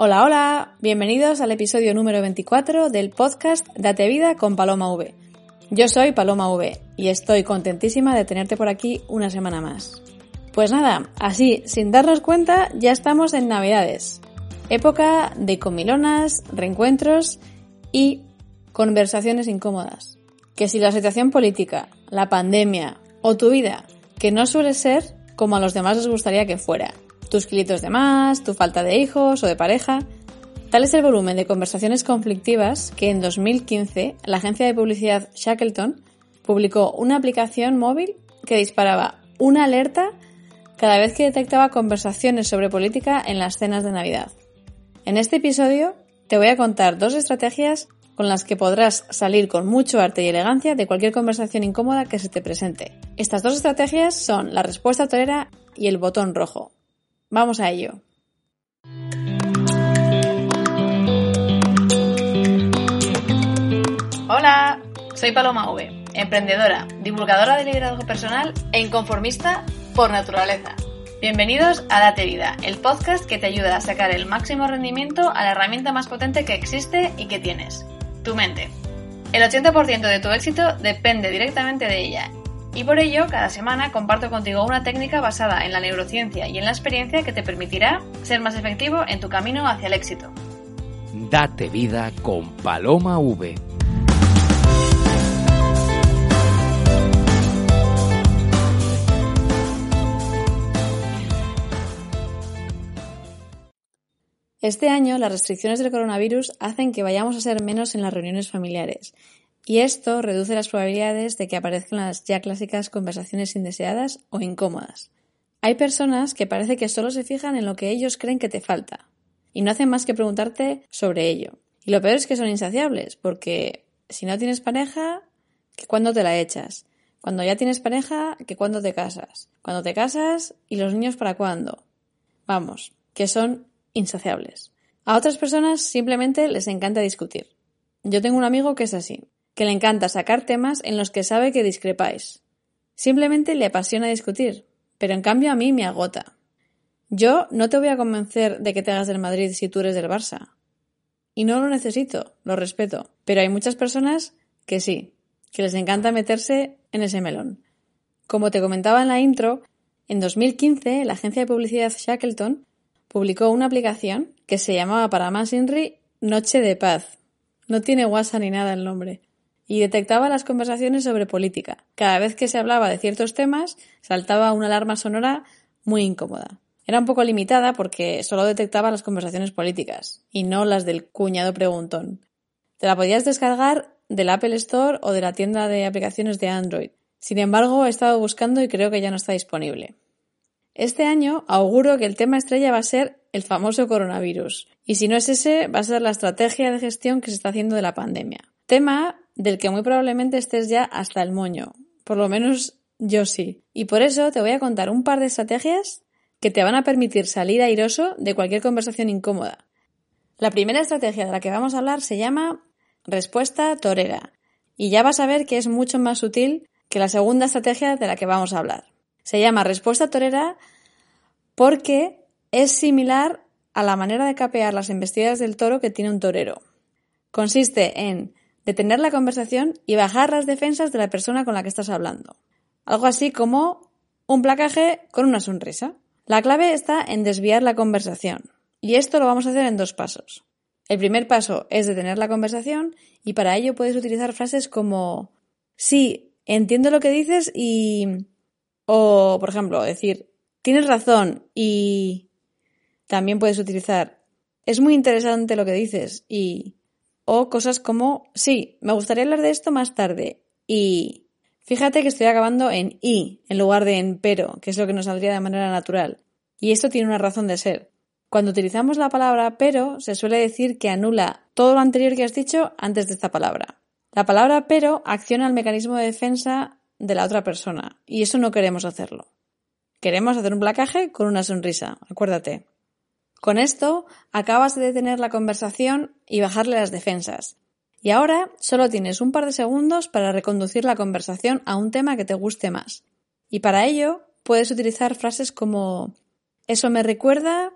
Hola, hola, bienvenidos al episodio número 24 del podcast Date Vida con Paloma V. Yo soy Paloma V y estoy contentísima de tenerte por aquí una semana más. Pues nada, así, sin darnos cuenta, ya estamos en Navidades. Época de comilonas, reencuentros y conversaciones incómodas. Que si la situación política, la pandemia o tu vida, que no suele ser como a los demás les gustaría que fuera, tus kilitos de más, tu falta de hijos o de pareja. Tal es el volumen de conversaciones conflictivas que en 2015 la agencia de publicidad Shackleton publicó una aplicación móvil que disparaba una alerta cada vez que detectaba conversaciones sobre política en las cenas de Navidad. En este episodio te voy a contar dos estrategias con las que podrás salir con mucho arte y elegancia de cualquier conversación incómoda que se te presente. Estas dos estrategias son la respuesta torera y el botón rojo. Vamos a ello. Hola, soy Paloma V, emprendedora, divulgadora de liderazgo personal e inconformista por naturaleza. Bienvenidos a Date Vida, el podcast que te ayuda a sacar el máximo rendimiento a la herramienta más potente que existe y que tienes, tu mente. El 80% de tu éxito depende directamente de ella y por ello, cada semana comparto contigo una técnica basada en la neurociencia y en la experiencia que te permitirá ser más efectivo en tu camino hacia el éxito. Date vida con Paloma V. Este año las restricciones del coronavirus hacen que vayamos a ser menos en las reuniones familiares y esto reduce las probabilidades de que aparezcan las ya clásicas conversaciones indeseadas o incómodas. Hay personas que parece que solo se fijan en lo que ellos creen que te falta y no hacen más que preguntarte sobre ello. Y lo peor es que son insaciables, porque si no tienes pareja, que cuándo te la echas. Cuando ya tienes pareja, que cuándo te casas. Cuando te casas, y los niños para cuándo. Vamos, que son insaciables. A otras personas simplemente les encanta discutir. Yo tengo un amigo que es así que le encanta sacar temas en los que sabe que discrepáis. Simplemente le apasiona discutir, pero en cambio a mí me agota. Yo no te voy a convencer de que te hagas del Madrid si tú eres del Barça. Y no lo necesito, lo respeto, pero hay muchas personas que sí, que les encanta meterse en ese melón. Como te comentaba en la intro, en 2015 la agencia de publicidad Shackleton publicó una aplicación que se llamaba para más INRI Noche de Paz. No tiene WhatsApp ni nada el nombre y detectaba las conversaciones sobre política. Cada vez que se hablaba de ciertos temas, saltaba una alarma sonora muy incómoda. Era un poco limitada porque solo detectaba las conversaciones políticas y no las del cuñado preguntón. Te la podías descargar del Apple Store o de la tienda de aplicaciones de Android. Sin embargo, he estado buscando y creo que ya no está disponible. Este año auguro que el tema estrella va a ser el famoso coronavirus. Y si no es ese, va a ser la estrategia de gestión que se está haciendo de la pandemia. Tema del que muy probablemente estés ya hasta el moño. Por lo menos yo sí. Y por eso te voy a contar un par de estrategias que te van a permitir salir airoso de cualquier conversación incómoda. La primera estrategia de la que vamos a hablar se llama respuesta torera. Y ya vas a ver que es mucho más sutil que la segunda estrategia de la que vamos a hablar. Se llama respuesta torera porque es similar a la manera de capear las embestidas del toro que tiene un torero. Consiste en detener la conversación y bajar las defensas de la persona con la que estás hablando. Algo así como un placaje con una sonrisa. La clave está en desviar la conversación. Y esto lo vamos a hacer en dos pasos. El primer paso es detener la conversación y para ello puedes utilizar frases como sí, entiendo lo que dices y... o, por ejemplo, decir tienes razón y... también puedes utilizar es muy interesante lo que dices y o cosas como, sí, me gustaría hablar de esto más tarde. Y fíjate que estoy acabando en y en lugar de en pero, que es lo que nos saldría de manera natural. Y esto tiene una razón de ser. Cuando utilizamos la palabra pero, se suele decir que anula todo lo anterior que has dicho antes de esta palabra. La palabra pero acciona el mecanismo de defensa de la otra persona, y eso no queremos hacerlo. Queremos hacer un placaje con una sonrisa, acuérdate. Con esto acabas de detener la conversación y bajarle las defensas. Y ahora solo tienes un par de segundos para reconducir la conversación a un tema que te guste más. Y para ello puedes utilizar frases como eso me recuerda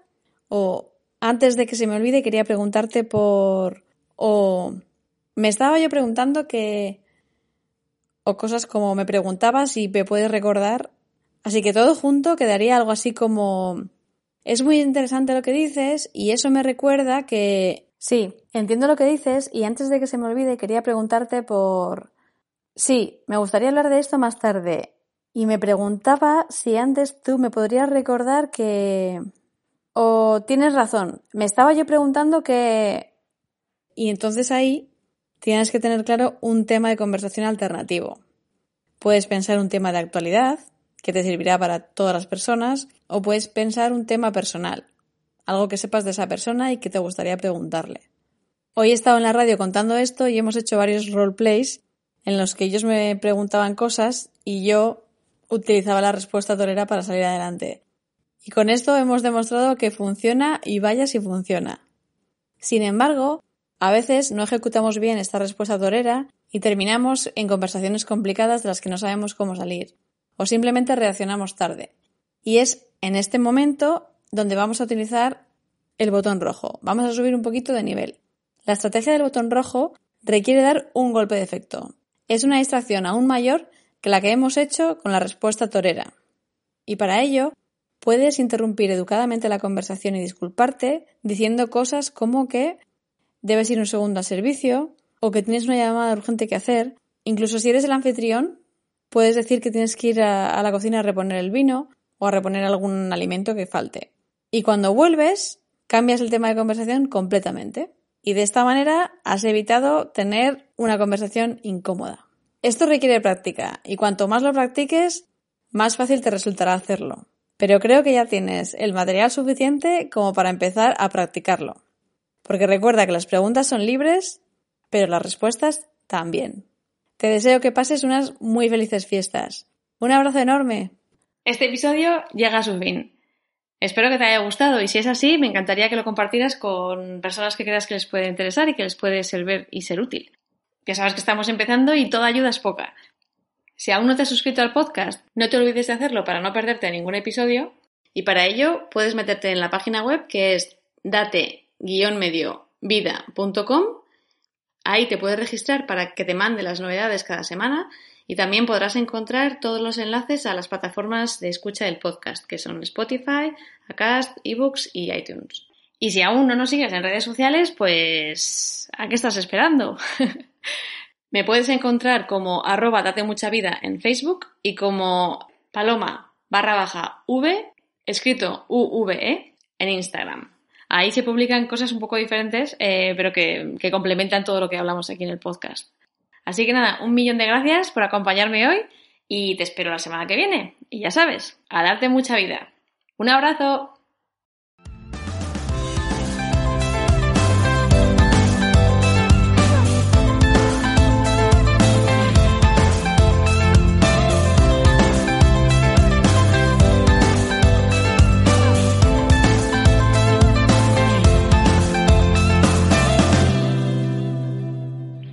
o antes de que se me olvide, quería preguntarte por... o me estaba yo preguntando que... o cosas como me preguntaba si me puedes recordar. Así que todo junto quedaría algo así como... Es muy interesante lo que dices y eso me recuerda que... Sí, entiendo lo que dices y antes de que se me olvide quería preguntarte por... Sí, me gustaría hablar de esto más tarde. Y me preguntaba si antes tú me podrías recordar que... O tienes razón, me estaba yo preguntando que... Y entonces ahí tienes que tener claro un tema de conversación alternativo. Puedes pensar un tema de actualidad, que te servirá para todas las personas, o puedes pensar un tema personal, algo que sepas de esa persona y que te gustaría preguntarle. Hoy he estado en la radio contando esto y hemos hecho varios roleplays en los que ellos me preguntaban cosas y yo utilizaba la respuesta torera para salir adelante. Y con esto hemos demostrado que funciona y vaya si funciona. Sin embargo, a veces no ejecutamos bien esta respuesta torera y terminamos en conversaciones complicadas de las que no sabemos cómo salir, o simplemente reaccionamos tarde. Y es en este momento donde vamos a utilizar el botón rojo. Vamos a subir un poquito de nivel. La estrategia del botón rojo requiere dar un golpe de efecto. Es una distracción aún mayor que la que hemos hecho con la respuesta torera. Y para ello, puedes interrumpir educadamente la conversación y disculparte diciendo cosas como que debes ir un segundo al servicio o que tienes una llamada urgente que hacer. Incluso si eres el anfitrión, puedes decir que tienes que ir a, la cocina a reponer el vino o a reponer algún alimento que falte. Y cuando vuelves, cambias el tema de conversación completamente. Y de esta manera has evitado tener una conversación incómoda. Esto requiere práctica y cuanto más lo practiques, más fácil te resultará hacerlo. Pero creo que ya tienes el material suficiente como para empezar a practicarlo. Porque recuerda que las preguntas son libres, pero las respuestas también. Te deseo que pases unas muy felices fiestas. Un abrazo enorme. Este episodio llega a su fin. Espero que te haya gustado y si es así, me encantaría que lo compartieras con personas que creas que les puede interesar y que les puede servir y ser útil. Ya sabes que estamos empezando y toda ayuda es poca. Si aún no te has suscrito al podcast, no te olvides de hacerlo para no perderte ningún episodio. Y para ello puedes meterte en la página web que es date-medio-vida.com. Ahí te puedes registrar para que te mande las novedades cada semana y también podrás encontrar todos los enlaces a las plataformas de escucha del podcast, que son Spotify, Acast, eBooks y iTunes. Y si aún no nos sigues en redes sociales, pues ¿a qué estás esperando? Me puedes encontrar como arroba date mucha vida en Facebook y como paloma barra baja v, escrito UVE, en Instagram. Ahí se publican cosas un poco diferentes, eh, pero que, que complementan todo lo que hablamos aquí en el podcast. Así que nada, un millón de gracias por acompañarme hoy y te espero la semana que viene. Y ya sabes, a darte mucha vida. Un abrazo.